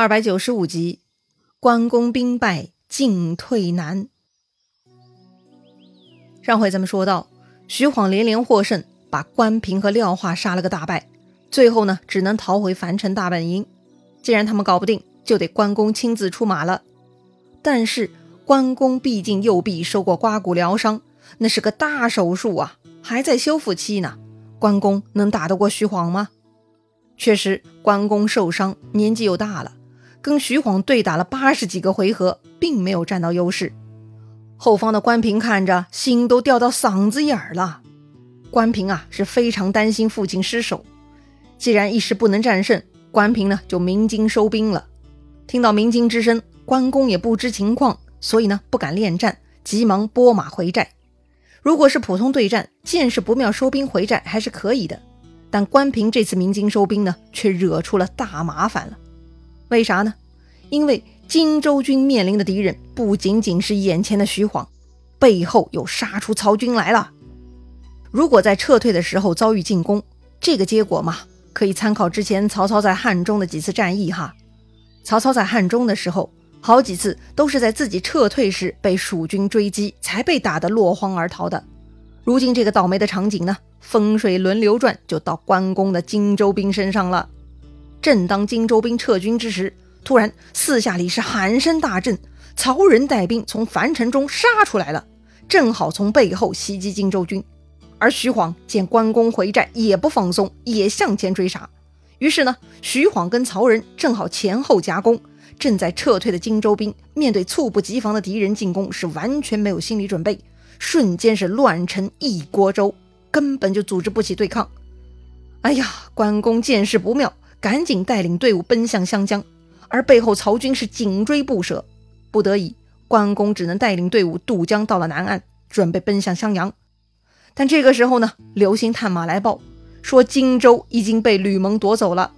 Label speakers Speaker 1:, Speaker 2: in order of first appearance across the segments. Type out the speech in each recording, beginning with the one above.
Speaker 1: 二百九十五集，关公兵败，进退难。上回咱们说到，徐晃连连获胜，把关平和廖化杀了个大败，最后呢，只能逃回樊城大本营。既然他们搞不定，就得关公亲自出马了。但是关公毕竟右臂受过刮骨疗伤，那是个大手术啊，还在修复期呢。关公能打得过徐晃吗？确实，关公受伤，年纪又大了。跟徐晃对打了八十几个回合，并没有占到优势。后方的关平看着，心都掉到嗓子眼儿了。关平啊，是非常担心父亲失手。既然一时不能战胜，关平呢就鸣金收兵了。听到鸣金之声，关公也不知情况，所以呢不敢恋战，急忙拨马回寨。如果是普通对战，见势不妙收兵回寨还是可以的。但关平这次鸣金收兵呢，却惹出了大麻烦了。为啥呢？因为荆州军面临的敌人不仅仅是眼前的徐晃，背后又杀出曹军来了。如果在撤退的时候遭遇进攻，这个结果嘛，可以参考之前曹操在汉中的几次战役哈。曹操在汉中的时候，好几次都是在自己撤退时被蜀军追击，才被打得落荒而逃的。如今这个倒霉的场景呢，风水轮流转，就到关公的荆州兵身上了。正当荆州兵撤军之时，突然四下里是喊声大震，曹仁带兵从樊城中杀出来了，正好从背后袭击荆州军。而徐晃见关公回寨，也不放松，也向前追杀。于是呢，徐晃跟曹仁正好前后夹攻。正在撤退的荆州兵面对猝不及防的敌人进攻，是完全没有心理准备，瞬间是乱成一锅粥，根本就组织不起对抗。哎呀，关公见势不妙。赶紧带领队伍奔向湘江，而背后曹军是紧追不舍。不得已，关公只能带领队伍渡江到了南岸，准备奔向襄阳。但这个时候呢，刘兴探马来报说荆州已经被吕蒙夺走了，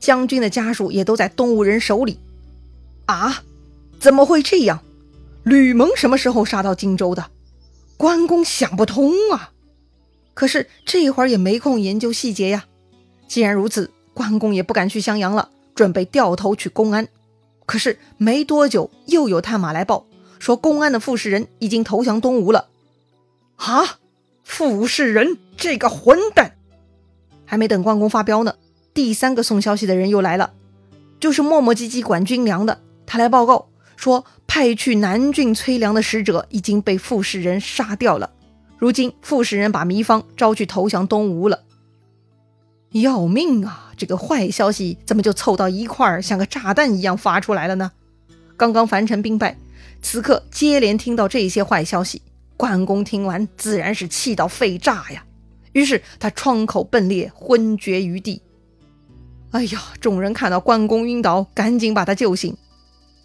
Speaker 1: 将军的家属也都在东吴人手里。啊，怎么会这样？吕蒙什么时候杀到荆州的？关公想不通啊！可是这一会儿也没空研究细节呀。既然如此。关公也不敢去襄阳了，准备掉头去公安。可是没多久，又有探马来报说，公安的傅士仁已经投降东吴了。啊，傅士仁这个混蛋！还没等关公发飙呢，第三个送消息的人又来了，就是磨磨唧唧管军粮的。他来报告说，派去南郡催粮的使者已经被傅士仁杀掉了。如今傅士仁把糜芳招去投降东吴了。要命啊！这个坏消息怎么就凑到一块儿，像个炸弹一样发出来了呢？刚刚樊城兵败，此刻接连听到这些坏消息，关公听完自然是气到肺炸呀。于是他窗口迸裂，昏厥于地。哎呀！众人看到关公晕倒，赶紧把他救醒。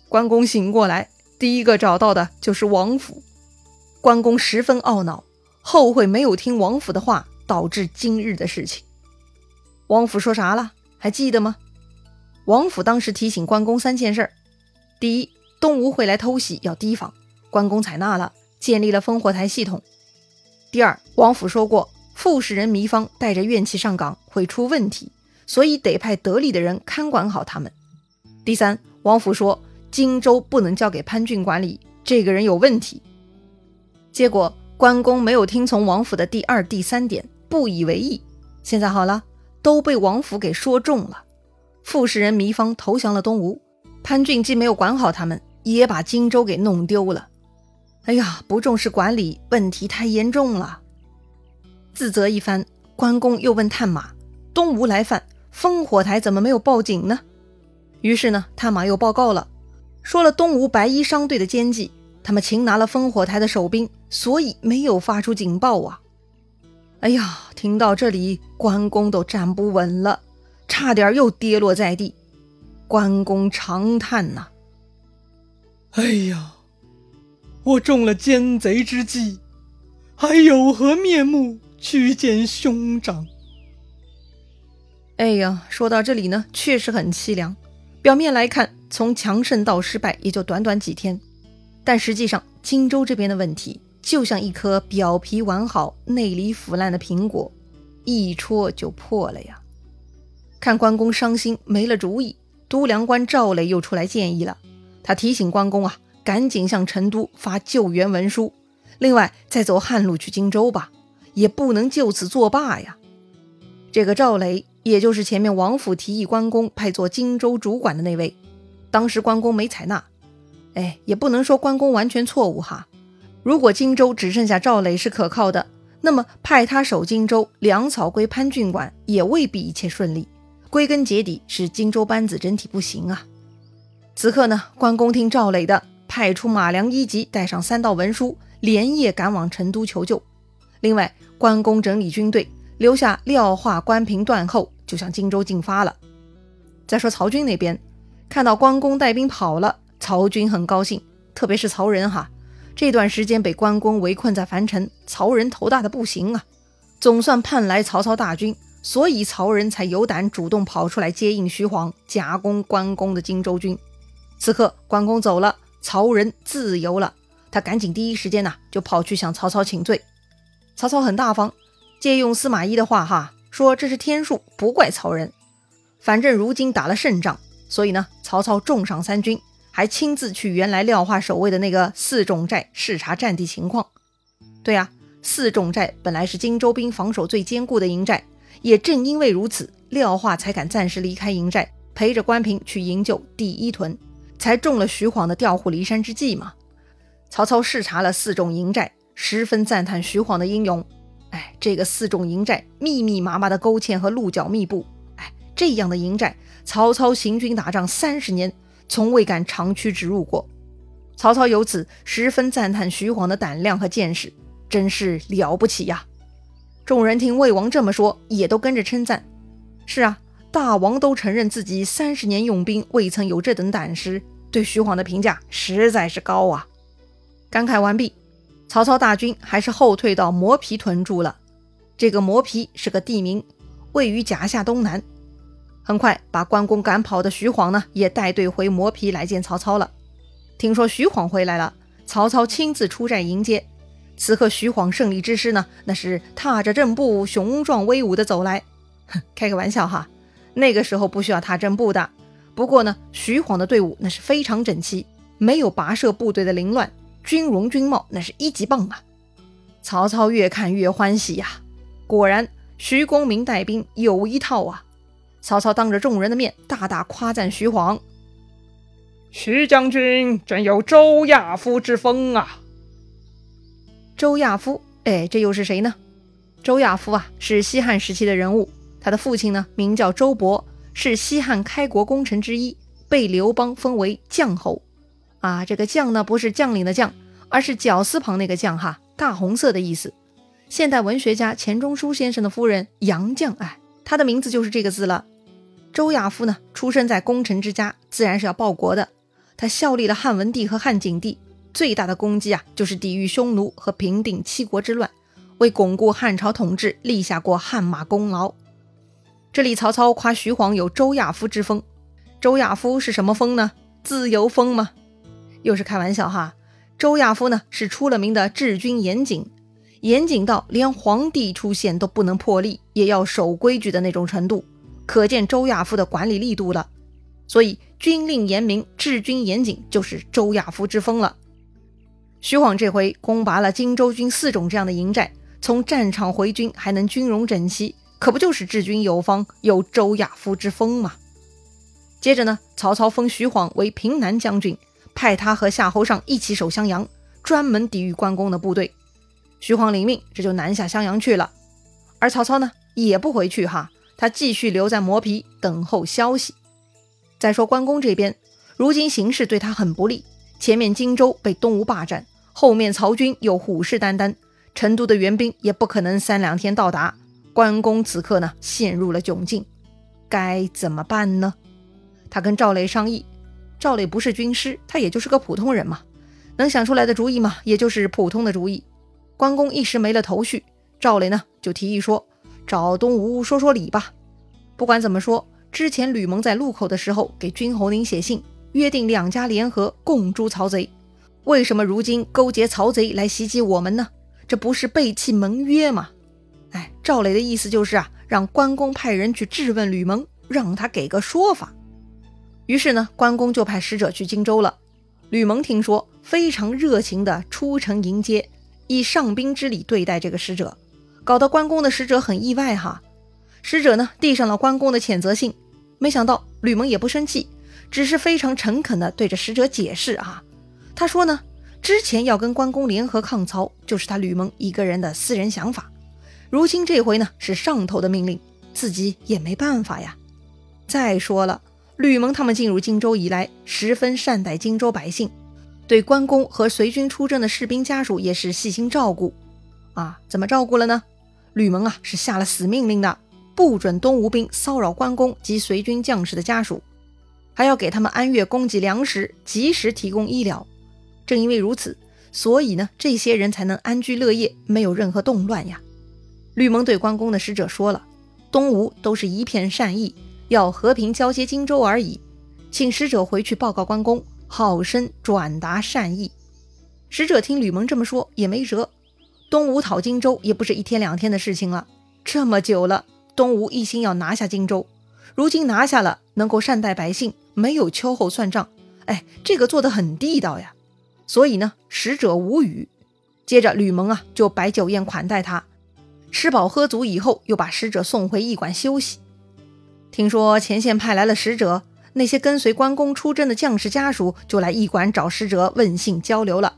Speaker 1: 关公醒过来，第一个找到的就是王府。关公十分懊恼，后悔没有听王府的话，导致今日的事情。王府说啥了？还记得吗？王府当时提醒关公三件事：第一，东吴会来偷袭，要提防。关公采纳了，建立了烽火台系统。第二，王府说过，傅士仁、糜芳带着怨气上岗会出问题，所以得派得力的人看管好他们。第三，王府说荆州不能交给潘俊管理，这个人有问题。结果关公没有听从王府的第二、第三点，不以为意。现在好了。都被王府给说中了，傅士仁、糜芳投降了东吴，潘俊既没有管好他们，也把荆州给弄丢了。哎呀，不重视管理，问题太严重了。自责一番，关公又问探马：“东吴来犯，烽火台怎么没有报警呢？”于是呢，探马又报告了，说了东吴白衣商队的奸计，他们擒拿了烽火台的守兵，所以没有发出警报啊。哎呀，听到这里，关公都站不稳了，差点又跌落在地。关公长叹呐：“
Speaker 2: 哎呀，我中了奸贼之计，还有何面目去见兄长？”
Speaker 1: 哎呀，说到这里呢，确实很凄凉。表面来看，从强盛到失败也就短短几天，但实际上荆州这边的问题。就像一颗表皮完好、内里腐烂的苹果，一戳就破了呀！看关公伤心没了主意，都梁官赵磊又出来建议了，他提醒关公啊，赶紧向成都发救援文书，另外再走汉路去荆州吧，也不能就此作罢呀。这个赵磊，也就是前面王府提议关公派做荆州主管的那位，当时关公没采纳。哎，也不能说关公完全错误哈。如果荆州只剩下赵磊是可靠的，那么派他守荆州，粮草归潘郡管，也未必一切顺利。归根结底是荆州班子整体不行啊。此刻呢，关公听赵磊的，派出马良一级，带上三道文书，连夜赶往成都求救。另外，关公整理军队。留下廖化、关平断后，就向荆州进发了。再说曹军那边，看到关公带兵跑了，曹军很高兴，特别是曹仁哈，这段时间被关公围困在樊城，曹仁头大的不行啊，总算盼来曹操大军，所以曹仁才有胆主动跑出来接应徐晃，夹攻关公的荆州军。此刻关公走了，曹仁自由了，他赶紧第一时间呐就跑去向曹操请罪。曹操很大方。借用司马懿的话哈，说这是天数，不怪曹仁。反正如今打了胜仗，所以呢，曹操重赏三军，还亲自去原来廖化守卫的那个四种寨视察战地情况。对啊，四种寨本来是荆州兵防守最坚固的营寨，也正因为如此，廖化才敢暂时离开营寨，陪着关平去营救第一屯，才中了徐晃的调虎离山之计嘛。曹操视察了四种营寨，十分赞叹徐晃的英勇。哎，这个四种营寨密密麻麻的沟堑和鹿角密布，哎，这样的营寨，曹操行军打仗三十年，从未敢长驱直入过。曹操由此十分赞叹徐晃的胆量和见识，真是了不起呀！众人听魏王这么说，也都跟着称赞。是啊，大王都承认自己三十年用兵未曾有这等胆识，对徐晃的评价实在是高啊！感慨完毕。曹操大军还是后退到磨皮屯住了。这个磨皮是个地名，位于甲下东南。很快把关公赶跑的徐晃呢，也带队回磨皮来见曹操了。听说徐晃回来了，曹操亲自出寨迎接。此刻徐晃胜利之师呢，那是踏着正步，雄壮威武的走来。开个玩笑哈，那个时候不需要踏正步的。不过呢，徐晃的队伍那是非常整齐，没有跋涉部队的凌乱。军容军貌那是一级棒啊！曹操越看越欢喜呀。果然，徐公明带兵有一套啊！曹操当着众人的面大大夸赞徐晃：“
Speaker 2: 徐将军真有周亚夫之风啊！”
Speaker 1: 周亚夫，哎，这又是谁呢？周亚夫啊，是西汉时期的人物。他的父亲呢，名叫周勃，是西汉开国功臣之一，被刘邦封为将侯。啊，这个将呢，不是将领的将，而是绞丝旁那个将哈，大红色的意思。现代文学家钱钟书先生的夫人杨绛，哎，她的名字就是这个字了。周亚夫呢，出生在功臣之家，自然是要报国的。他效力了汉文帝和汉景帝，最大的功绩啊，就是抵御匈奴和平定七国之乱，为巩固汉朝统治立下过汗马功劳。这里曹操夸徐晃有周亚夫之风，周亚夫是什么风呢？自由风吗？又是开玩笑哈，周亚夫呢是出了名的治军严谨，严谨到连皇帝出现都不能破例，也要守规矩的那种程度，可见周亚夫的管理力度了。所以军令严明、治军严谨就是周亚夫之风了。徐晃这回攻拔了荆州军四种这样的营寨，从战场回军还能军容整齐，可不就是治军有方、有周亚夫之风吗？接着呢，曹操封徐晃为平南将军。派他和夏侯尚一起守襄阳，专门抵御关公的部队。徐晃领命，这就南下襄阳去了。而曹操呢，也不回去哈，他继续留在磨皮等候消息。再说关公这边，如今形势对他很不利，前面荆州被东吴霸占，后面曹军又虎视眈眈，成都的援兵也不可能三两天到达。关公此刻呢，陷入了窘境，该怎么办呢？他跟赵雷商议。赵雷不是军师，他也就是个普通人嘛，能想出来的主意嘛，也就是普通的主意。关公一时没了头绪，赵雷呢就提议说：“找东吴说说理吧。不管怎么说，之前吕蒙在路口的时候给君侯您写信，约定两家联合共诛曹贼，为什么如今勾结曹贼来袭击我们呢？这不是背弃盟约吗？”哎，赵磊的意思就是啊，让关公派人去质问吕蒙，让他给个说法。于是呢，关公就派使者去荆州了。吕蒙听说，非常热情地出城迎接，以上宾之礼对待这个使者，搞得关公的使者很意外哈。使者呢，递上了关公的谴责信，没想到吕蒙也不生气，只是非常诚恳地对着使者解释啊。他说呢，之前要跟关公联合抗曹，就是他吕蒙一个人的私人想法，如今这回呢，是上头的命令，自己也没办法呀。再说了。吕蒙他们进入荆州以来，十分善待荆州百姓，对关公和随军出征的士兵家属也是细心照顾。啊，怎么照顾了呢？吕蒙啊是下了死命令的，不准东吴兵骚扰关公及随军将士的家属，还要给他们按月供给粮食，及时提供医疗。正因为如此，所以呢，这些人才能安居乐业，没有任何动乱呀。吕蒙对关公的使者说了，东吴都是一片善意。要和平交接荆州而已，请使者回去报告关公，好生转达善意。使者听吕蒙这么说也没辙，东吴讨荆州也不是一天两天的事情了，这么久了，东吴一心要拿下荆州，如今拿下了，能够善待百姓，没有秋后算账，哎，这个做得很地道呀。所以呢，使者无语。接着吕蒙啊就摆酒宴款待他，吃饱喝足以后，又把使者送回驿馆休息。听说前线派来了使者，那些跟随关公出征的将士家属就来驿馆找使者问信交流了。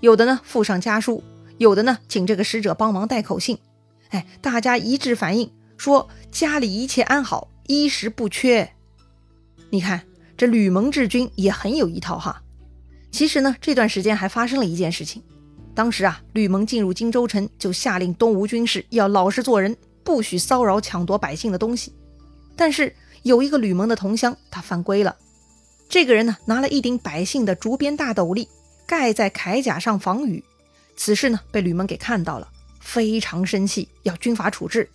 Speaker 1: 有的呢附上家书，有的呢请这个使者帮忙带口信。哎，大家一致反映说家里一切安好，衣食不缺。你看这吕蒙治军也很有一套哈。其实呢这段时间还发生了一件事情，当时啊吕蒙进入荆州城就下令东吴军士要老实做人，不许骚扰抢夺百姓的东西。但是有一个吕蒙的同乡，他犯规了。这个人呢，拿了一顶百姓的竹编大斗笠，盖在铠甲上防雨。此事呢，被吕蒙给看到了，非常生气，要军法处置。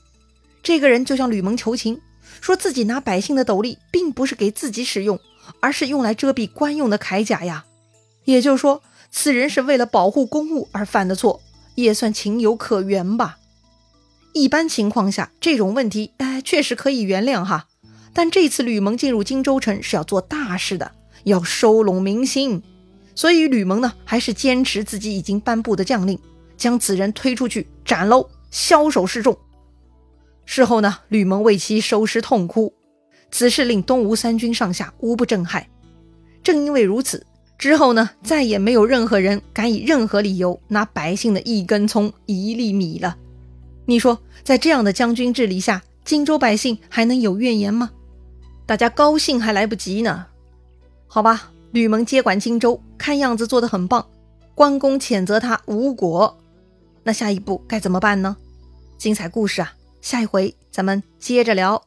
Speaker 1: 这个人就向吕蒙求情，说自己拿百姓的斗笠，并不是给自己使用，而是用来遮蔽官用的铠甲呀。也就是说，此人是为了保护公务而犯的错，也算情有可原吧。一般情况下，这种问题，哎，确实可以原谅哈。但这次吕蒙进入荆州城是要做大事的，要收拢民心，所以吕蒙呢，还是坚持自己已经颁布的将令，将此人推出去斩喽，枭首示众。事后呢，吕蒙为其收尸痛哭，此事令东吴三军上下无不震撼。正因为如此，之后呢，再也没有任何人敢以任何理由拿百姓的一根葱、一粒米了。你说，在这样的将军治理下，荆州百姓还能有怨言吗？大家高兴还来不及呢。好吧，吕蒙接管荆州，看样子做得很棒。关公谴责他无果，那下一步该怎么办呢？精彩故事啊，下一回咱们接着聊。